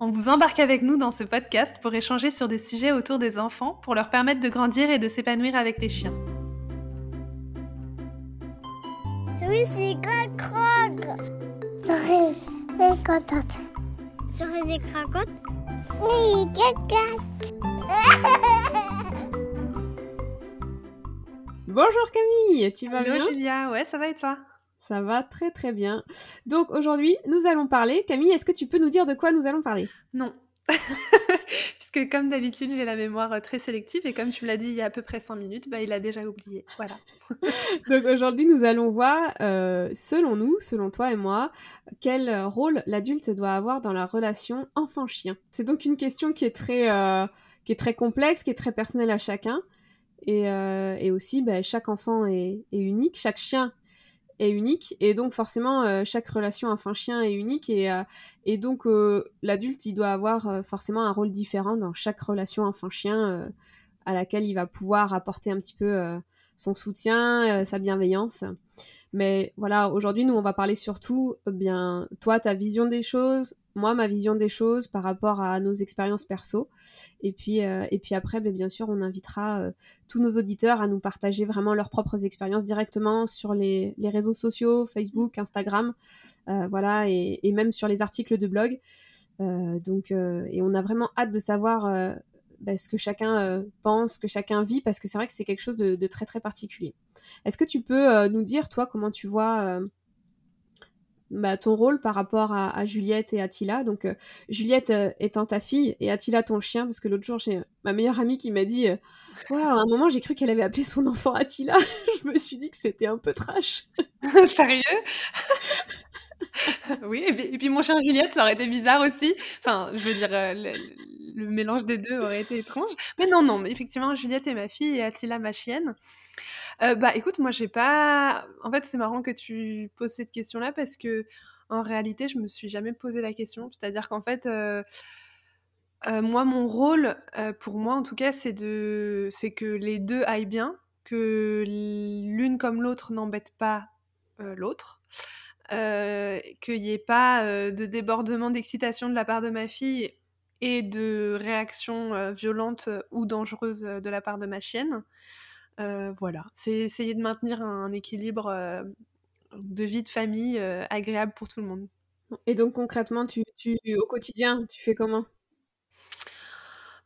On vous embarque avec nous dans ce podcast pour échanger sur des sujets autour des enfants pour leur permettre de grandir et de s'épanouir avec les chiens. Et cracotte. Et cracotte. Cracotte. Oui. Bonjour Camille, tu vas Hello bien? Julia, ouais, ça va et toi? Ça va très très bien. Donc aujourd'hui, nous allons parler. Camille, est-ce que tu peux nous dire de quoi nous allons parler? Non. Puisque comme d'habitude, j'ai la mémoire euh, très sélective et comme tu me l'as dit il y a à peu près 5 minutes, bah, il a déjà oublié. Voilà. Donc aujourd'hui, nous allons voir, euh, selon nous, selon toi et moi, quel rôle l'adulte doit avoir dans la relation enfant-chien. C'est donc une question qui est très, euh, qui est très complexe, qui est très personnelle à chacun. Et, euh, et aussi, bah, chaque enfant est, est unique, chaque chien est unique et donc forcément euh, chaque relation enfant-chien est unique et, euh, donc euh, l'adulte il doit avoir forcément un rôle différent dans chaque relation enfant-chien à laquelle il va pouvoir apporter un petit peu son soutien, sa bienveillance. Mais voilà, aujourd'hui nous on va parler surtout euh, bien toi ta vision des choses, moi ma vision des choses par rapport à nos expériences perso et puis euh, après ben, bien sûr on invitera euh, tous nos auditeurs à nous partager vraiment leurs propres expériences directement sur les, réseaux sociaux, Facebook, Instagram, voilà, et, et même sur les articles de blog. Donc, et on a vraiment hâte de savoir bah, ce que chacun euh, pense, que chacun vit, parce que c'est vrai que c'est quelque chose de, très très particulier. Est-ce que tu peux euh, nous dire, toi, comment tu vois euh, bah, ton rôle par rapport à, à Juliette et Attila? Donc Juliette étant ta fille et Attila ton chien, parce que l'autre jour j'ai ma meilleure amie qui m'a dit, Waouh, à un moment j'ai cru qu'elle avait appelé son enfant Attila. Je me suis dit que c'était un peu trash. Sérieux? Oui, et puis, mon chien Juliette, ça aurait été bizarre aussi. Enfin, je veux dire, euh, le, mélange des deux aurait été étrange. Mais non, non, effectivement, Juliette est ma fille et Attila ma chienne. Euh, bah écoute, moi j'ai pas. En fait, c'est marrant que tu poses cette question-là parce que en réalité, je me suis jamais posé la question. C'est-à-dire qu'en fait, euh, euh, moi, mon rôle, pour moi en tout cas, c'est de, c'est que les deux aillent bien, que l'une comme l'autre n'embête pas l'autre. Euh, qu'il n'y ait pas euh, de débordement d'excitation de la part de ma fille et de réactions euh, violentes ou dangereuses euh, de la part de ma chienne. Voilà, c'est essayer de maintenir un, équilibre de vie de famille agréable pour tout le monde. Et donc concrètement, tu, tu au quotidien, tu fais comment?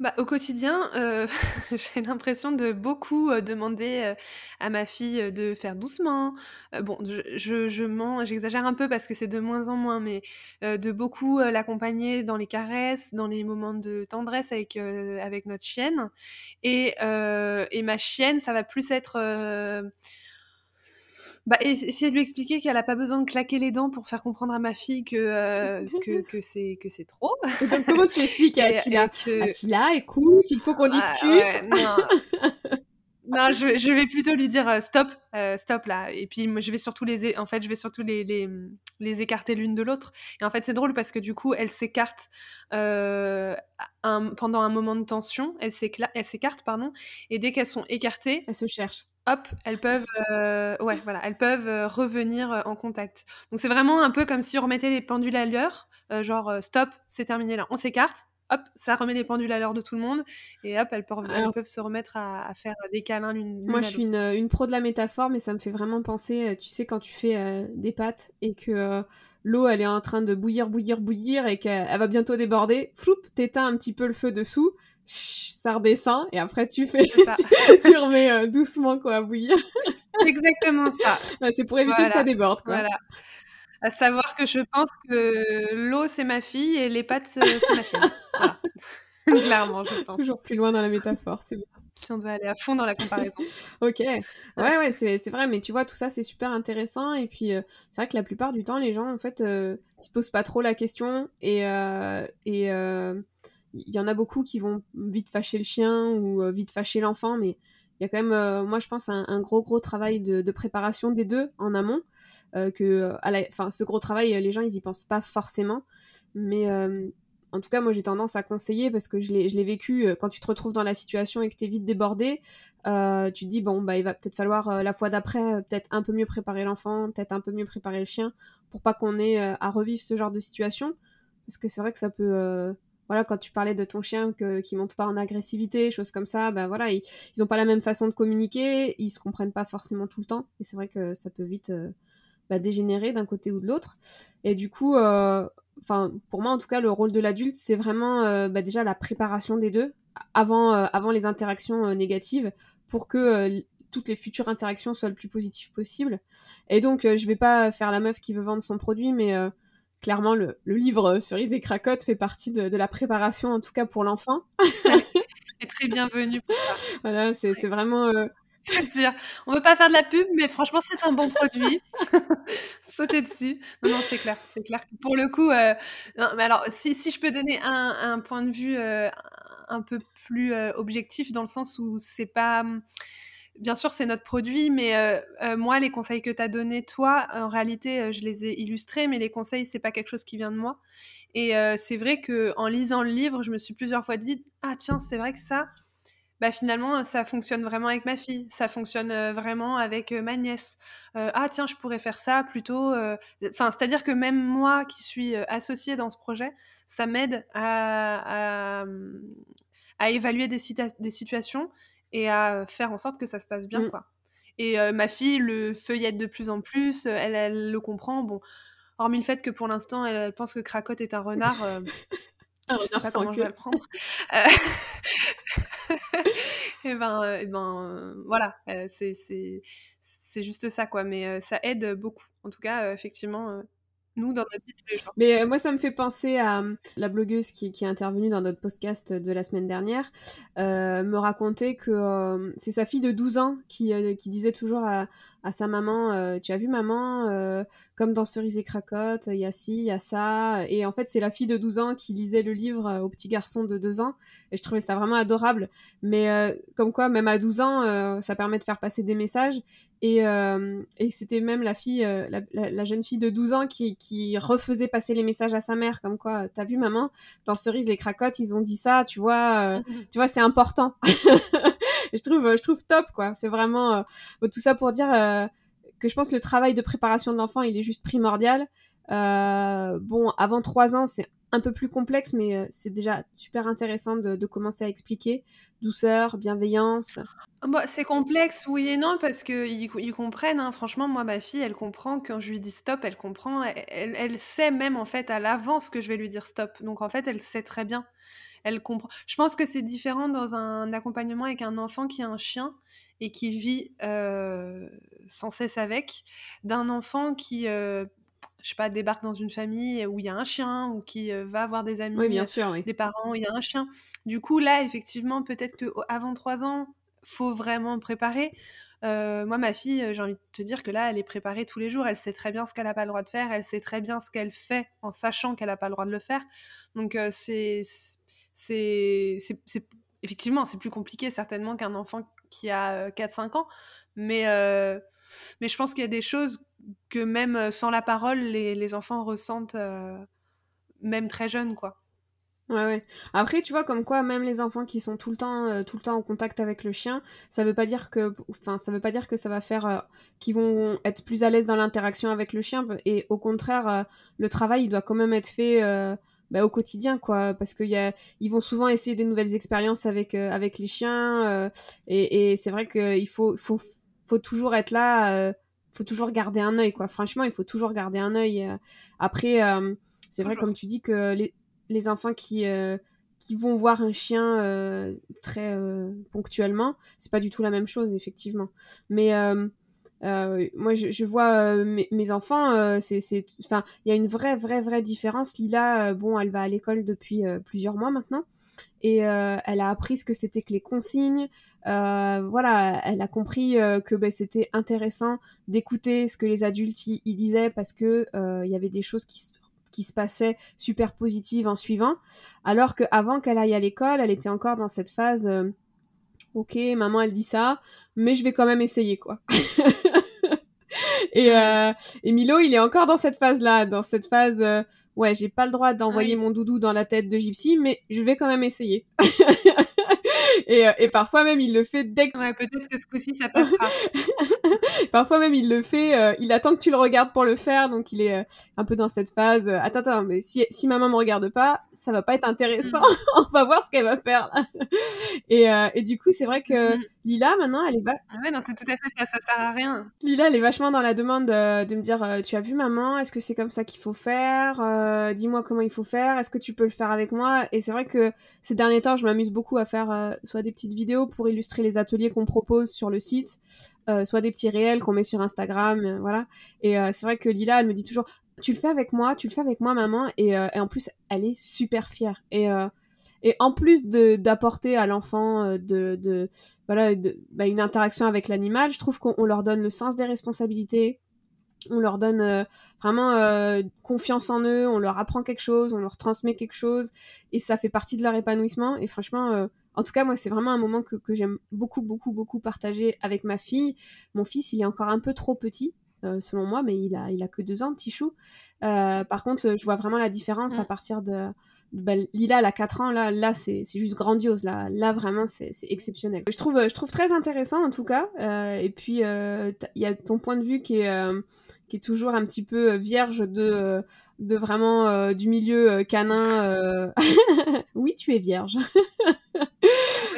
Bah, au quotidien, euh, j'ai l'impression de beaucoup euh, demander euh, à ma fille de faire doucement. Bon, je, je, je mens, j'exagère un peu parce que c'est de moins en moins, mais de beaucoup l'accompagner dans les caresses, dans les moments de tendresse avec, euh, avec notre chienne. Et, euh, et ma chienne, ça va plus être... bah, essayer de lui expliquer qu'elle n'a pas besoin de claquer les dents pour faire comprendre à ma fille que, euh, que, que c'est que c'est trop. Et donc comment tu expliques à Attila et que- Attila, écoute, il faut qu'on Ah, discute. ouais, non. Non, je, je vais plutôt lui dire euh, stop, euh, stop là. Et puis je vais surtout les, en fait, je vais surtout les, les, les écarter l'une de l'autre. Et en fait, c'est drôle parce que du coup, elles s'écartent euh, pendant un moment de tension. Elles elles s'écartent, pardon. Et dès qu'elles sont écartées, Elle se cherche. Hop, elles peuvent, euh, ouais, voilà, elles peuvent euh, revenir euh, en contact. Donc c'est vraiment un peu comme si on remettait les pendules à l'heure, euh, genre stop, c'est terminé là, on s'écarte, hop, ça remet les pendules à l'heure de tout le monde, et hop, elles peuvent, elles Alors- peuvent se remettre à, à faire des câlins l'une. Moi, je suis une, une pro de la métaphore, mais ça me fait vraiment penser, tu sais, quand tu fais euh, des pâtes et que l'eau, elle est en train de bouillir, bouillir, bouillir et qu'elle elle va bientôt déborder, floup, t'éteins un petit peu le feu dessous, ça redescend et après tu fais, tu, tu remets euh, doucement quoi à bouillir. C'est exactement ça. Ouais, c'est pour éviter Voilà. que ça déborde quoi. Voilà. À savoir que je pense que l'eau c'est ma fille et les pâtes c'est c'est ma. Voilà. Clairement, je pense. Toujours plus loin dans la métaphore, c'est bien. Si on doit aller à fond dans la comparaison. Ok, ouais, ouais, c'est c'est vrai, mais tu vois, tout ça, c'est super intéressant. Et puis, euh, c'est vrai que la plupart du temps, les gens, en fait, euh, ils se posent pas trop la question. Et euh, et euh, il y en a beaucoup qui vont vite fâcher le chien ou euh, vite fâcher l'enfant, mais il y a quand même, moi je pense, un, gros gros travail de, préparation des deux en amont. que, à enfin, ce gros travail, les gens ils y pensent pas forcément, mais en tout cas, moi j'ai tendance à conseiller parce que je l'ai vécu quand tu te retrouves dans la situation et que tu es vite débordé. Euh, tu te dis, bon, bah, il va peut-être falloir la fois d'après, peut-être un peu mieux préparer l'enfant, peut-être un peu mieux préparer le chien pour pas qu'on ait à revivre ce genre de situation. Parce que c'est vrai que ça peut voilà, quand tu parlais de ton chien que, qui monte pas en agressivité, choses comme ça, bah voilà, ils, ils ont pas la même façon de communiquer, ils se comprennent pas forcément tout le temps, et c'est vrai que ça peut vite euh, bah, dégénérer d'un côté ou de l'autre. Et du coup, euh, pour moi en tout cas, le rôle de l'adulte, c'est vraiment euh, bah, déjà la préparation des deux avant, avant les interactions négatives, pour que toutes les futures interactions soient le plus positives possible. Et donc, je vais pas faire la meuf qui veut vendre son produit, mais clairement, le, livre Cerise et Cracotte fait partie de, la préparation, en tout cas pour l'enfant. Et très bienvenue. voilà, c'est vraiment. Euh... C'est sûr. On veut pas faire de la pub, mais franchement, c'est un bon produit. Sauter dessus. Non, non, c'est clair. C'est clair. Pour le coup, euh... non, mais alors, si, si, je peux donner un, un point de vue euh, un peu plus euh, objectif, dans le sens où c'est pas bien sûr, c'est notre produit, mais euh, euh, moi, les conseils que tu as donnés, toi, en réalité, euh, je les ai illustrés, mais les conseils, c'est pas quelque chose qui vient de moi. Et c'est vrai que en lisant le livre, je me suis plusieurs fois dit Ah, tiens, c'est vrai que ça, bah, finalement, ça fonctionne vraiment avec ma fille, ça fonctionne vraiment avec ma nièce. ah, tiens, je pourrais faire ça plutôt. Enfin, c'est-à-dire que même moi qui suis associée dans ce projet, ça m'aide à, évaluer des situations et à faire en sorte que ça se passe bien, mmh. quoi. Et ma fille le feuillette de plus en plus, elle, elle, le comprend. Bon, hormis le fait que pour l'instant, elle, pense que Cracotte est un renard. Euh, un je sais pas comment je vais le prendre. et ben, et ben voilà, c'est juste ça, quoi. Mais ça aide beaucoup. En tout cas, effectivement, nous dans notre vie Mais euh, moi, ça me fait penser à euh, la blogueuse qui, est intervenue dans notre podcast de la semaine dernière, euh, me raconter que c'est sa fille de 12 ans qui, qui disait toujours à, à sa maman Tu as vu maman Comme dans Cerise et Cracotte, il y a ci, il y a ça. Et en fait, c'est la fille de 12 ans qui lisait le livre au petit garçon de 2 ans. Et je trouvais ça vraiment adorable. Mais comme quoi, même à 12 ans, ça permet de faire passer des messages. Et, euh, et c'était même la fille, euh, la, la, jeune fille de 12 ans qui, qui, refaisait passer les messages à sa mère, comme quoi, t'as vu maman, dans Cerise et Cracotte, ils ont dit ça, tu vois, euh, mhm. tu vois, c'est important. je trouve, je trouve top, quoi. C'est vraiment tout ça pour dire que je pense que le travail de préparation de l'enfant, il est juste primordial. bon, avant 3 ans, c'est un peu plus complexe, mais euh, c'est déjà super intéressant de, commencer à expliquer. Douceur, bienveillance. Bah, c'est complexe, oui et non, parce qu'ils ils comprennent. Hein. Franchement, moi, ma fille, elle comprend. Quand je lui dis stop, elle comprend. Elle, elle, sait même, en fait, à l'avance que je vais lui dire stop. Donc, en fait, elle sait très bien. Elle comprend. Je pense que c'est différent dans un accompagnement avec un enfant qui a un chien et qui vit euh, sans cesse avec, d'un enfant qui euh, je sais pas, débarque dans une famille où il y a un chien ou qui euh, va avoir des amis, bien sûr, des parents, où il y a un chien. Du coup, là, effectivement, peut-être qu'avant trois ans, faut vraiment préparer. Euh, moi, ma fille, j'ai envie de te dire que là, elle est préparée tous les jours. Elle sait très bien ce qu'elle n'a pas le droit de faire. Elle sait très bien ce qu'elle fait en sachant qu'elle n'a pas le droit de le faire. Donc, c'est, c'est, effectivement, c'est plus compliqué certainement qu'un enfant qui a 4-5 ans. Mais, mais je pense qu'il y a des choses que même euh, sans la parole, les, enfants ressentent euh, même très jeunes, quoi. Ouais, ouais. Après, tu vois, comme quoi, même les enfants qui sont tout le temps, euh, tout le temps en contact avec le chien, ça veut pas dire que, enfin, ça veut pas dire que ça va faire, qu'ils vont être plus à l'aise dans l'interaction avec le chien. Et au contraire, le travail, il doit quand même être fait bah, au quotidien, quoi, parce qu'ils ils vont souvent essayer des nouvelles expériences avec, avec les chiens. et, et c'est vrai qu'il faut, faut, faut toujours être là faut toujours garder un œil, quoi. Franchement, il faut toujours garder un œil. Euh. Après, euh, c'est vrai, comme tu dis, que les, les enfants qui, euh, qui vont voir un chien très ponctuellement, c'est pas du tout la même chose, effectivement. Mais moi, je, vois mes, mes, enfants, c'est, enfin, il y a une vraie, vraie, vraie différence. Lila, bon, elle va à l'école depuis plusieurs mois maintenant et euh, elle a appris ce que c'était que les consignes. Euh, voilà, elle a compris euh, que ben, c'était intéressant d'écouter ce que les adultes y, disaient parce que il y avait des choses qui, qui se passaient super positives en suivant. Alors qu'avant qu'elle aille à l'école, elle était encore dans cette phase ok, maman elle dit ça, mais je vais quand même essayer quoi. et, euh, et Milo, il est encore dans cette phase-là, dans cette phase, euh, ouais, j'ai pas le droit d'envoyer mon doudou dans la tête de Gypsy, mais je vais quand même essayer. et, euh, et, parfois même, il le fait dès que... Ouais, peut-être que ce coup-ci, ça passera. parfois même, il le fait, euh, il attend que tu le regardes pour le faire, donc il est euh, un peu dans cette phase. Euh, attends, attends, mais si, si maman me regarde pas, ça va pas être intéressant. Mm. On va voir ce qu'elle va faire. et, et du coup, c'est vrai que mm. Lila, maintenant, elle est... Va... Ah ouais, non, c'est tout à fait ça, ça sert à rien. Lila, elle est vachement dans la demande de me dire, tu as vu maman, est-ce que c'est comme ça qu'il faut faire Dis-moi comment il faut faire, est-ce que tu peux le faire avec moi? Et c'est vrai que ces derniers temps, je m'amuse beaucoup à faire soit des petites vidéos pour illustrer les ateliers qu'on propose sur le site, euh, soit des petits réels qu'on met sur Instagram, euh, voilà. Et euh, c'est vrai que Lila, elle me dit toujours, tu le fais avec moi, tu le fais avec moi, maman. Et, en plus, elle est super fière. Et en plus d'apporter à l'enfant de, bah, une interaction avec l'animal, je trouve qu'on leur donne le sens des responsabilités, on leur donne vraiment confiance en eux, on leur apprend quelque chose, on leur transmet quelque chose, et ça fait partie de leur épanouissement. Et franchement, en tout cas, moi, c'est vraiment un moment que, j'aime beaucoup, beaucoup, beaucoup partager avec ma fille. Mon fils, il est encore un peu trop petit, euh, selon moi, mais il a, il a que deux ans, petit chou. Euh, par contre, je vois vraiment la différence à partir de. Bah, Lila, elle a 4 ans, là, là c'est juste grandiose. Là, là vraiment, c'est exceptionnel. Je trouve, je trouve très intéressant, en tout cas. Euh, et puis, il y a ton point de vue qui est, qui est toujours un petit peu vierge de, de vraiment du milieu canin. oui, tu es vierge.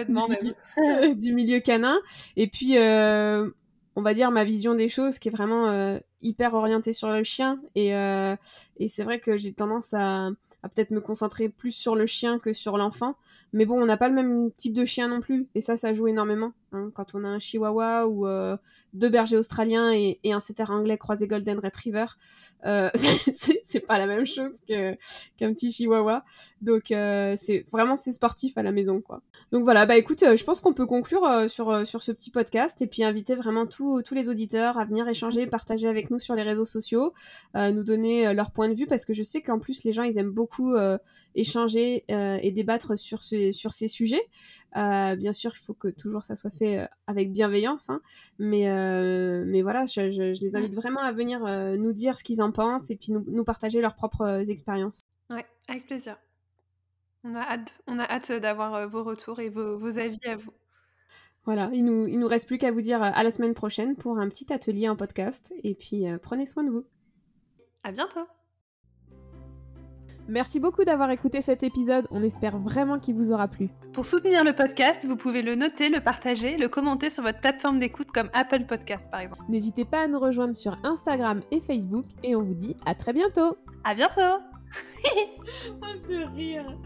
du, milieu canin. Et puis, euh, on va dire ma vision des choses qui est vraiment euh, hyper orientée sur le chien. Et, euh, et c'est vrai que j'ai tendance à, à peut-être me concentrer plus sur le chien que sur l'enfant. Mais bon, on n'a pas le même type de chien non plus. Et ça, ça joue énormément. Hein. Quand on a un chihuahua ou euh, deux bergers australiens et, un setter anglais croisé golden retriever, euh, c'est pas la même chose qu'un petit chihuahua. Donc, euh, c'est vraiment, c'est sportif à la maison, quoi. Donc voilà, bah écoute, je pense qu'on peut conclure sur, sur ce petit podcast et puis inviter vraiment tous les auditeurs à venir échanger, partager avec nous sur les réseaux sociaux, nous donner leur point de vue parce que je sais qu'en plus, les gens, ils aiment beaucoup euh, échanger euh, et débattre sur, ce, sur ces sujets. Euh, bien sûr, il faut que toujours ça soit fait avec bienveillance, hein. mais, mais voilà, je, les invite vraiment à venir nous dire ce qu'ils en pensent et puis nous, partager leurs propres expériences. Ouais, avec plaisir. On a hâte, on a hâte d'avoir vos retours et vos, vos, avis à vous. Voilà, il nous, il nous reste plus qu'à vous dire à la semaine prochaine pour un petit atelier en podcast. Et puis, prenez soin de vous. À bientôt Merci beaucoup d'avoir écouté cet épisode, on espère vraiment qu'il vous aura plu. Pour soutenir le podcast, vous pouvez le noter, le partager, le commenter sur votre plateforme d'écoute comme Apple Podcast par exemple. N'hésitez pas à nous rejoindre sur Instagram et Facebook et on vous dit à très bientôt. À bientôt. oh, ce rire